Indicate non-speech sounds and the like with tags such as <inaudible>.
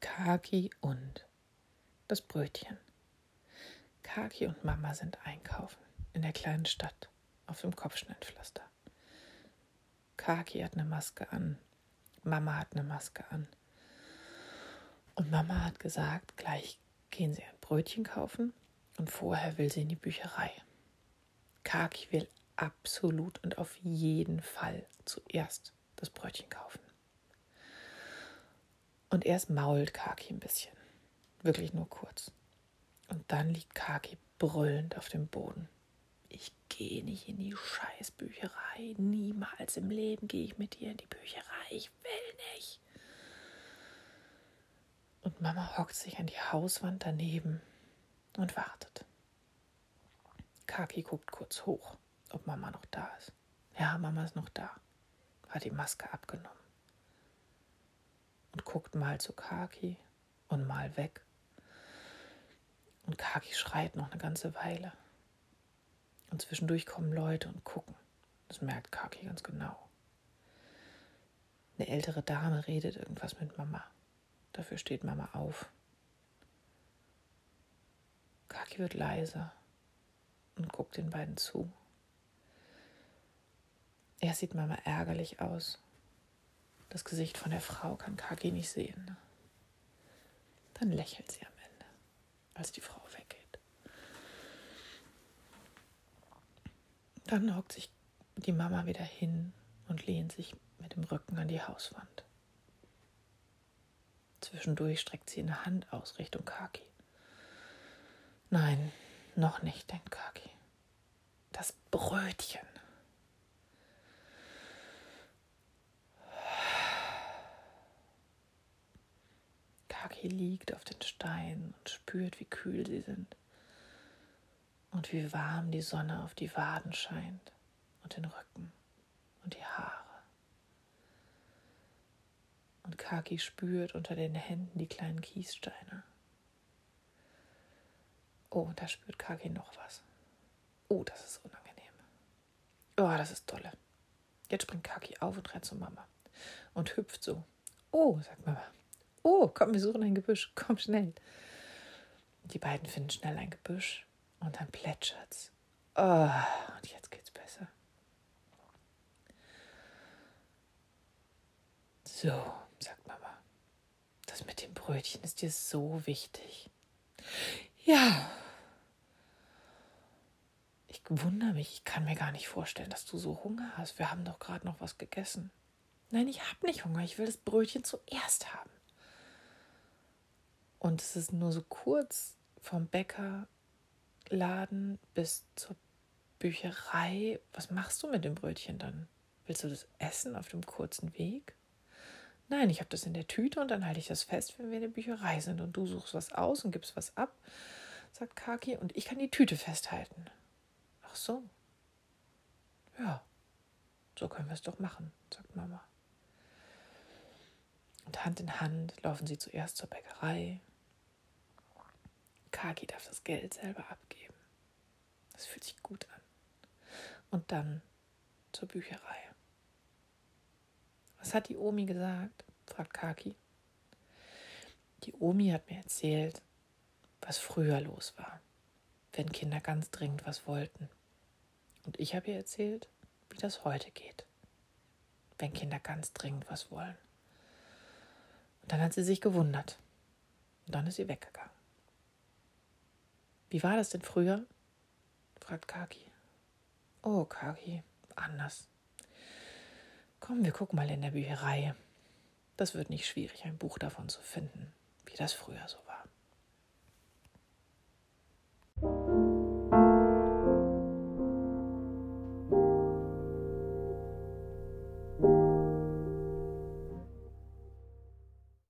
Kaki und das Brötchen. Kaki und Mama sind einkaufen in der kleinen Stadt auf dem Kopfschnittpflaster. Kaki hat eine Maske an, Mama hat eine Maske an. Und Mama hat gesagt, gleich gehen sie ein Brötchen kaufen und vorher will sie in die Bücherei. Kaki will absolut und auf jeden Fall zuerst das Brötchen kaufen. Und erst mault Kaki ein bisschen. Wirklich nur kurz. Und dann liegt Kaki brüllend auf dem Boden. Ich gehe nicht in die Scheißbücherei. Niemals im Leben gehe ich mit dir in die Bücherei. Ich will nicht. Und Mama hockt sich an die Hauswand daneben und wartet. Kaki guckt kurz hoch, ob Mama noch da ist. Ja, Mama ist noch da. Hat die Maske abgenommen guckt mal zu Kaki und mal weg. Und Kaki schreit noch eine ganze Weile. Und zwischendurch kommen Leute und gucken. Das merkt Kaki ganz genau. Eine ältere Dame redet irgendwas mit Mama. Dafür steht Mama auf. Kaki wird leiser und guckt den beiden zu. Er sieht Mama ärgerlich aus das Gesicht von der Frau kann Kaki nicht sehen. Dann lächelt sie am Ende, als die Frau weggeht. Dann hockt sich die Mama wieder hin und lehnt sich mit dem Rücken an die Hauswand. Zwischendurch streckt sie eine Hand aus Richtung Kaki. Nein, noch nicht, denkt Kaki. Das Brötchen. Kaki liegt auf den Steinen und spürt, wie kühl sie sind und wie warm die Sonne auf die Waden scheint und den Rücken und die Haare. Und Kaki spürt unter den Händen die kleinen Kiessteine. Oh, da spürt Kaki noch was. Oh, das ist unangenehm. Oh, das ist tolle. Jetzt springt Kaki auf und rennt zu Mama und hüpft so. Oh, sagt Mama, Oh, komm, wir suchen ein Gebüsch. <laughs> Komm schnell. Die beiden finden schnell ein Gebüsch und dann plätschert's. Oh, und jetzt geht's besser. So, sagt Mama. Das mit dem Brötchen ist dir so wichtig. Ja. Ich wundere mich, ich kann mir gar nicht vorstellen, dass du so Hunger hast. Wir haben doch gerade noch was gegessen. Nein, ich habe nicht Hunger. Ich will das Brötchen zuerst haben. Und es ist nur so kurz vom Bäckerladen bis zur Bücherei. Was machst du mit dem Brötchen dann? Willst du das essen auf dem kurzen Weg? Nein, ich habe das in der Tüte und dann halte ich das fest, wenn wir in der Bücherei sind und du suchst was aus und gibst was ab, sagt Kaki, und ich kann die Tüte festhalten. Ach so. Ja, so können wir es doch machen, sagt Mama. Und Hand in Hand laufen sie zuerst zur Bäckerei, Kaki darf das Geld selber abgeben. Das fühlt sich gut an. Und dann zur Bücherei. Was hat die Omi gesagt? fragt Kaki. Die Omi hat mir erzählt, was früher los war, wenn Kinder ganz dringend was wollten. Und ich habe ihr erzählt, wie das heute geht, wenn Kinder ganz dringend was wollen. Und dann hat sie sich gewundert. Und dann ist sie weggegangen. Wie war das denn früher? fragt Kaki. Oh, Kaki, anders. Komm, wir gucken mal in der Bücherei. Das wird nicht schwierig, ein Buch davon zu finden, wie das früher so war.